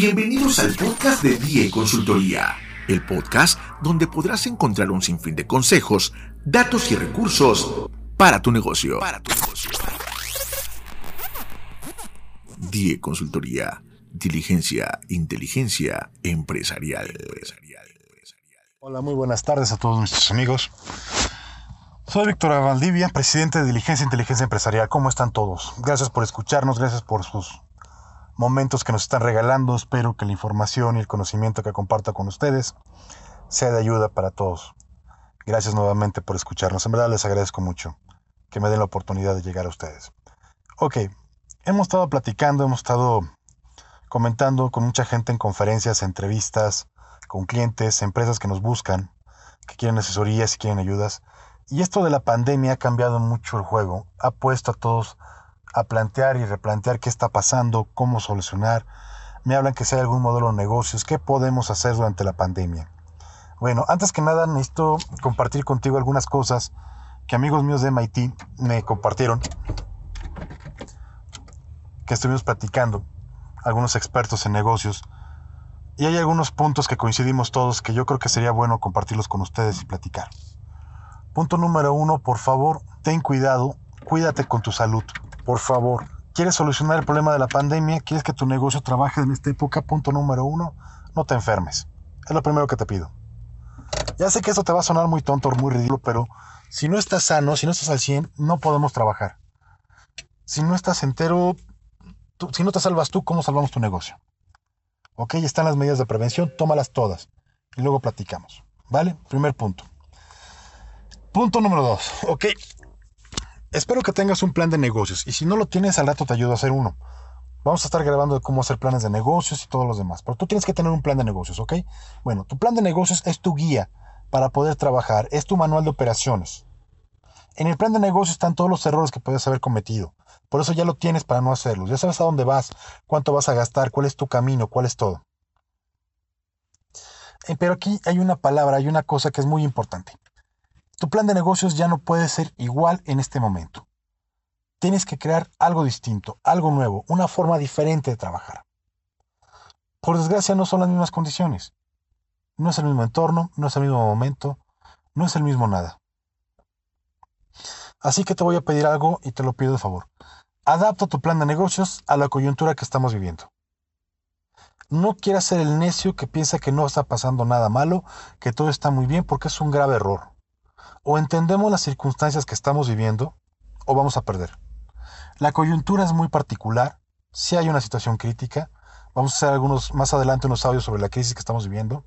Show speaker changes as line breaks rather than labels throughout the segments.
Bienvenidos al podcast de DIE Consultoría, el podcast donde podrás encontrar un sinfín de consejos, datos y recursos para tu negocio. Para tu negocio. DIE Consultoría, diligencia, inteligencia empresarial.
Hola, muy buenas tardes a todos nuestros amigos. Soy Víctor Valdivia, presidente de Diligencia e Inteligencia Empresarial. ¿Cómo están todos? Gracias por escucharnos, gracias por sus momentos que nos están regalando. Espero que la información y el conocimiento que comparto con ustedes sea de ayuda para todos. Gracias nuevamente por escucharnos. En verdad les agradezco mucho que me den la oportunidad de llegar a ustedes. Ok, hemos estado platicando, hemos estado comentando con mucha gente en conferencias, entrevistas, con clientes, empresas que nos buscan, que quieren asesorías y quieren ayudas. Y esto de la pandemia ha cambiado mucho el juego, ha puesto a todos a plantear y replantear qué está pasando, cómo solucionar. Me hablan que sea algún modelo de negocios, qué podemos hacer durante la pandemia. Bueno, antes que nada necesito compartir contigo algunas cosas que amigos míos de MIT me compartieron, que estuvimos platicando, algunos expertos en negocios, y hay algunos puntos que coincidimos todos que yo creo que sería bueno compartirlos con ustedes y platicar. Punto número uno, por favor, ten cuidado, cuídate con tu salud, por favor. ¿Quieres solucionar el problema de la pandemia? ¿Quieres que tu negocio trabaje en esta época? Punto número uno, no te enfermes. Es lo primero que te pido. Ya sé que esto te va a sonar muy tonto, muy ridículo, pero si no estás sano, si no estás al 100, no podemos trabajar. Si no estás entero, si no te salvas tú, ¿cómo salvamos tu negocio? Ok, están las medidas de prevención, tómalas todas y luego platicamos. ¿Vale? Primer punto. Punto número dos. Ok. Espero que tengas un plan de negocios y si no lo tienes, al rato te ayudo a hacer uno. Vamos a estar grabando de cómo hacer planes de negocios y todos los demás. Pero tú tienes que tener un plan de negocios, ¿ok? Bueno, tu plan de negocios es tu guía para poder trabajar, es tu manual de operaciones. En el plan de negocios están todos los errores que puedes haber cometido. Por eso ya lo tienes para no hacerlos. Ya sabes a dónde vas, cuánto vas a gastar, cuál es tu camino, cuál es todo. Eh, pero aquí hay una palabra, hay una cosa que es muy importante. Tu plan de negocios ya no puede ser igual en este momento. Tienes que crear algo distinto, algo nuevo, una forma diferente de trabajar. Por desgracia no son las mismas condiciones. No es el mismo entorno, no es el mismo momento, no es el mismo nada. Así que te voy a pedir algo y te lo pido de favor. Adapta tu plan de negocios a la coyuntura que estamos viviendo. No quieras ser el necio que piensa que no está pasando nada malo, que todo está muy bien, porque es un grave error o entendemos las circunstancias que estamos viviendo o vamos a perder. La coyuntura es muy particular, si hay una situación crítica, vamos a hacer algunos más adelante unos audios sobre la crisis que estamos viviendo,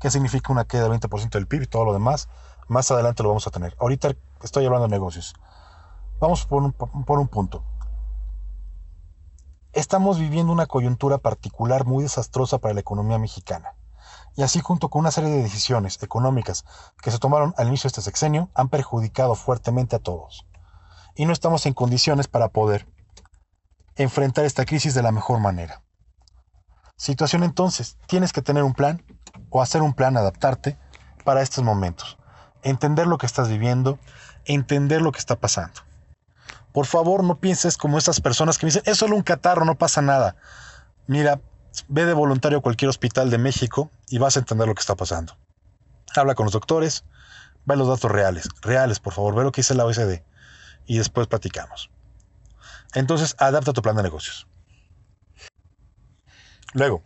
qué significa una queda del 20% del PIB y todo lo demás, más adelante lo vamos a tener. Ahorita estoy hablando de negocios. Vamos por un punto. Estamos viviendo una coyuntura particular muy desastrosa para la economía mexicana y así junto con una serie de decisiones económicas que se tomaron al inicio de este sexenio han perjudicado fuertemente a todos. Y no estamos en condiciones para poder enfrentar esta crisis de la mejor manera. Situación entonces, tienes que tener un plan o hacer un plan, adaptarte para estos momentos. Entender lo que estás viviendo, entender lo que está pasando. Por favor, no pienses como estas personas que me dicen, es solo un catarro, no pasa nada. Mira, Ve de voluntario a cualquier hospital de México y vas a entender lo que está pasando. Habla con los doctores, ve los datos reales, reales, por favor, ve lo que dice la OECD y después platicamos. Entonces, adapta tu plan de negocios. Luego,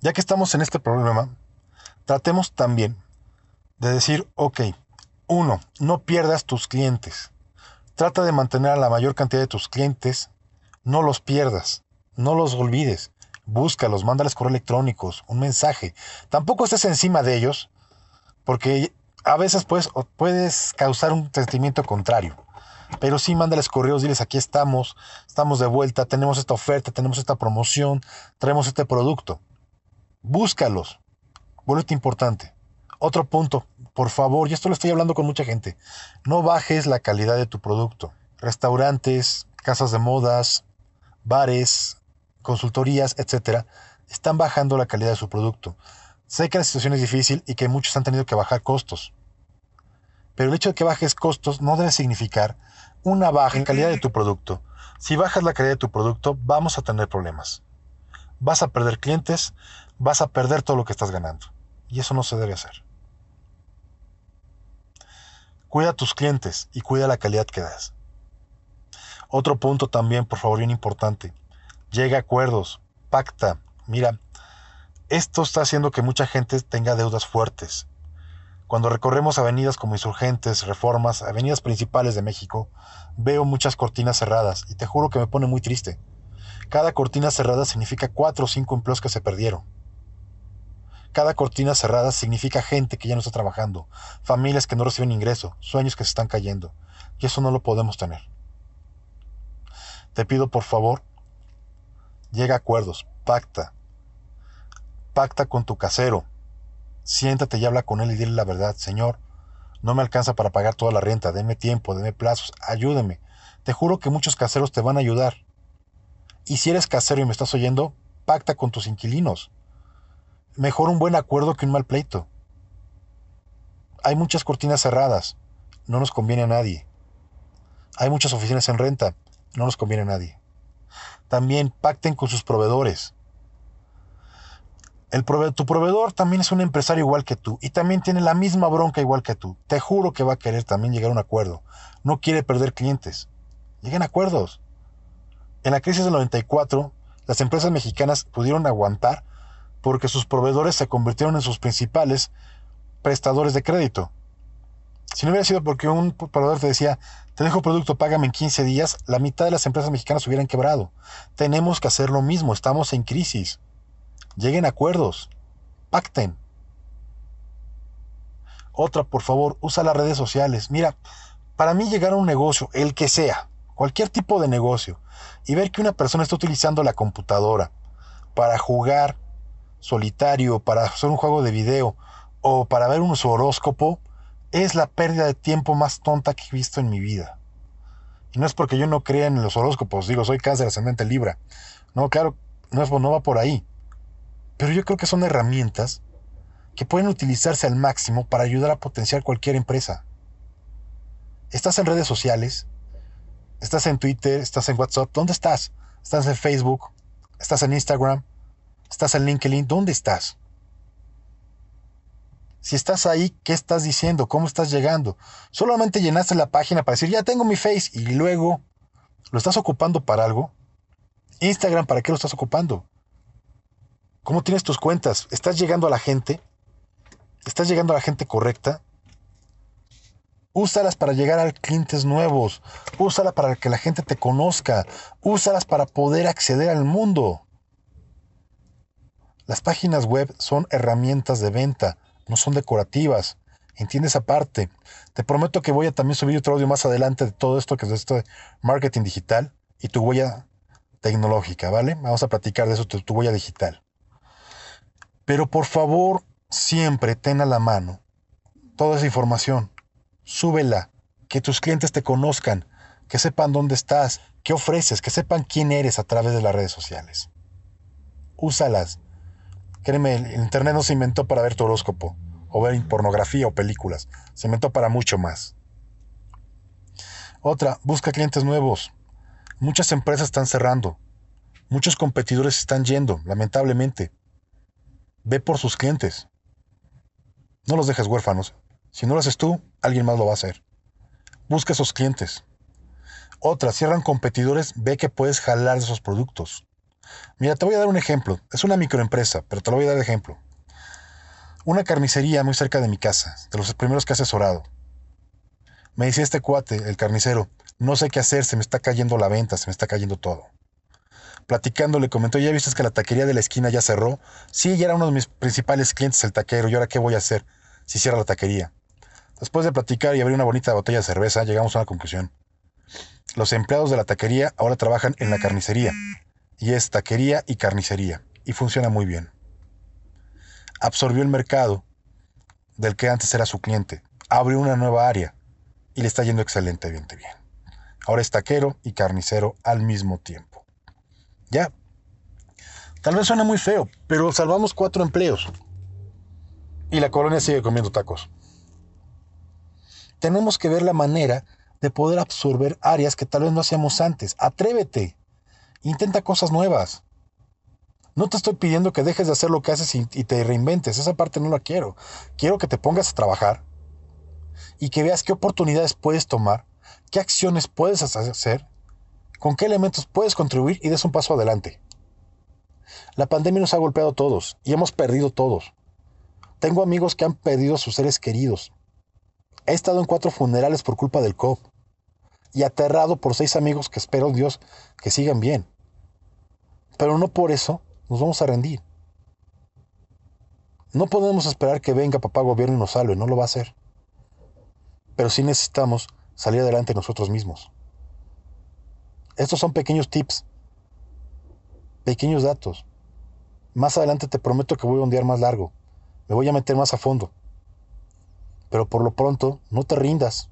ya que estamos en este problema, tratemos también de decir, ok, uno, no pierdas tus clientes. Trata de mantener a la mayor cantidad de tus clientes, no los pierdas, no los olvides búscalos, mándales correo electrónicos, un mensaje. Tampoco estés encima de ellos, porque a veces puedes, puedes causar un sentimiento contrario. Pero sí, mándales correos, diles aquí estamos, estamos de vuelta, tenemos esta oferta, tenemos esta promoción, traemos este producto. Búscalos. Vuélvete importante. Otro punto, por favor, y esto lo estoy hablando con mucha gente, no bajes la calidad de tu producto. Restaurantes, casas de modas, bares, consultorías, etcétera, están bajando la calidad de su producto. Sé que la situación es difícil y que muchos han tenido que bajar costos. Pero el hecho de que bajes costos no debe significar una baja en calidad de tu producto. Si bajas la calidad de tu producto, vamos a tener problemas. vas a perder clientes, vas a perder todo lo que estás ganando. Y eso no se debe hacer. Cuida a tus clientes y cuida la calidad que das. Otro punto también, por favor, bien importante. Llega a acuerdos, pacta. Mira, esto está haciendo que mucha gente tenga deudas fuertes. Cuando recorremos avenidas como Insurgentes, Reformas, avenidas principales de México, veo muchas cortinas cerradas y te juro que me pone muy triste. Cada cortina cerrada significa cuatro o cinco empleos que se perdieron. Cada cortina cerrada significa gente que ya no está trabajando, familias que no reciben ingreso, sueños que se están cayendo. Y eso no lo podemos tener. Te pido por favor, llega a acuerdos, pacta. Pacta con tu casero. Siéntate y habla con él y dile la verdad. Señor, no me alcanza para pagar toda la renta, deme tiempo, deme plazos, ayúdeme. Te juro que muchos caseros te van a ayudar. Y si eres casero y me estás oyendo, pacta con tus inquilinos. Mejor un buen acuerdo que un mal pleito. Hay muchas cortinas cerradas, no nos conviene a nadie. Hay muchas oficinas en renta, no nos conviene a nadie. También pacten con sus proveedores. El tu proveedor también es un empresario igual que tú y también tiene la misma bronca igual que tú. Te juro que va a querer también llegar a un acuerdo. No quiere perder clientes. Lleguen a acuerdos. En la crisis del 94, las empresas mexicanas pudieron aguantar porque sus proveedores se convirtieron en sus principales prestadores de crédito. Si no hubiera sido porque un proveedor te decía, te dejo producto, págame en 15 días, la mitad de las empresas mexicanas hubieran quebrado. Tenemos que hacer lo mismo, estamos en crisis. Lleguen a acuerdos, pacten. Otra, por favor, usa las redes sociales. Mira, para mí llegar a un negocio, el que sea, cualquier tipo de negocio, y ver que una persona está utilizando la computadora para jugar solitario, para hacer un juego de video o para ver un horóscopo, es la pérdida de tiempo más tonta que he visto en mi vida. Y no es porque yo no crea en los horóscopos, digo, soy cáncer ascendente libra. No, claro, no, es, no va por ahí. Pero yo creo que son herramientas que pueden utilizarse al máximo para ayudar a potenciar cualquier empresa. Estás en redes sociales, Estás en Twitter, estás en WhatsApp, ¿dónde estás? ¿Estás en Facebook? ¿Estás en Instagram? ¿Estás en LinkedIn? ¿Dónde estás? Si estás ahí, ¿qué estás diciendo? ¿Cómo estás llegando? Solamente llenaste la página para decir, ya tengo mi face y luego, ¿lo estás ocupando para algo? Instagram, ¿para qué lo estás ocupando? ¿Cómo tienes tus cuentas? ¿Estás llegando a la gente? ¿Estás llegando a la gente correcta? Úsalas para llegar a clientes nuevos. Úsalas para que la gente te conozca. Úsalas para poder acceder al mundo. Las páginas web son herramientas de venta, no son decorativas. ¿Entiendes aparte? Te prometo que voy a también subir otro audio más adelante de todo esto que es esto de marketing digital y tu huella tecnológica, ¿vale? Vamos a platicar de eso, tu, tu huella digital. Pero por favor, siempre ten a la mano toda esa información súbela, que tus clientes te conozcan, que sepan dónde estás, qué ofreces, que sepan quién eres a través de las redes sociales. Úsalas. Créeme, el Internet no se inventó para ver tu horóscopo, o ver pornografía o películas, se inventó para mucho más. Otra, busca clientes nuevos. Muchas empresas están cerrando. Muchos competidores están yendo, lamentablemente. Ve por sus clientes. No los dejes huérfanos. Si no lo haces tú, alguien más lo va a hacer. Busca esos clientes. Otra, cierran competidores, ve que puedes jalar esos productos. Mira, te voy a dar un ejemplo. Es una microempresa, pero te lo voy a dar de ejemplo. Una carnicería muy cerca de mi casa, de los primeros que has asesorado. Me decía este cuate, el carnicero, no sé qué hacer, se me está cayendo la venta, se me está cayendo todo. Platicando le comentó, ¿ya viste que la taquería de la esquina ya cerró? Sí, ya era uno de mis principales clientes el taquero, ¿y ahora qué voy a hacer si cierra la taquería? Después de platicar y abrir una bonita botella de cerveza, llegamos a una conclusión. Los empleados de la taquería ahora trabajan en la carnicería. Y es taquería y carnicería. Y funciona muy bien. Absorbió el mercado del que antes era su cliente. Abrió una nueva área. Y le está yendo excelentemente bien. Ahora es taquero y carnicero al mismo tiempo. Ya. Tal vez suena muy feo, pero salvamos cuatro empleos. Y la colonia sigue comiendo tacos tenemos que ver la manera de poder absorber áreas que tal vez no hacíamos antes. Atrévete. Intenta cosas nuevas. No te estoy pidiendo que dejes de hacer lo que haces y, te reinventes. Esa parte no la quiero. Quiero que te pongas a trabajar y que veas qué oportunidades puedes tomar, qué acciones puedes hacer, con qué elementos puedes contribuir y des un paso adelante. La pandemia nos ha golpeado a todos y hemos perdido todos. Tengo amigos que han perdido a sus seres queridos. He estado en cuatro funerales por culpa del COVID y aterrado por seis amigos que espero Dios que sigan bien. Pero no por eso nos vamos a rendir. No podemos esperar que venga papá gobierno y nos salve, no lo va a hacer. Pero sí necesitamos salir adelante nosotros mismos. Estos son pequeños tips, pequeños datos. Más adelante te prometo que voy a ondear más largo, me voy a meter más a fondo. Pero por lo pronto, no te rindas.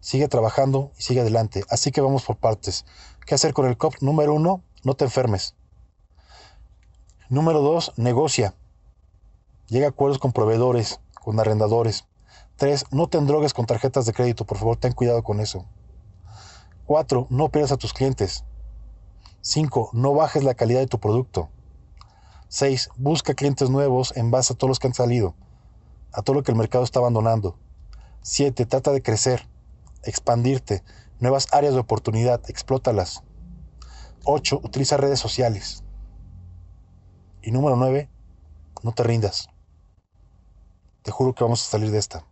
Sigue trabajando y sigue adelante. Así que vamos por partes. ¿Qué hacer con el COP? Número uno, no te enfermes. Número dos, negocia. Llega a acuerdos con proveedores, con arrendadores. Tres, no te endrogues con tarjetas de crédito, por favor, ten cuidado con eso. Cuatro, no pierdas a tus clientes. Cinco, no bajes la calidad de tu producto. Seis, busca clientes nuevos en base a todos los que han salido, a todo lo que el mercado está abandonando. Siete, trata de crecer expandirte, nuevas áreas de oportunidad, explótalas. 8. Utiliza redes sociales. Y número 9. No te rindas. Te juro que vamos a salir de esta.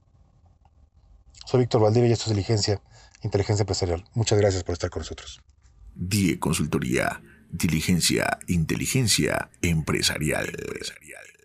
Soy Víctor Valdivia y esto es Diligencia, Inteligencia Empresarial. Muchas gracias por estar con nosotros.
Die Consultoría, Diligencia, Inteligencia Empresarial. empresarial.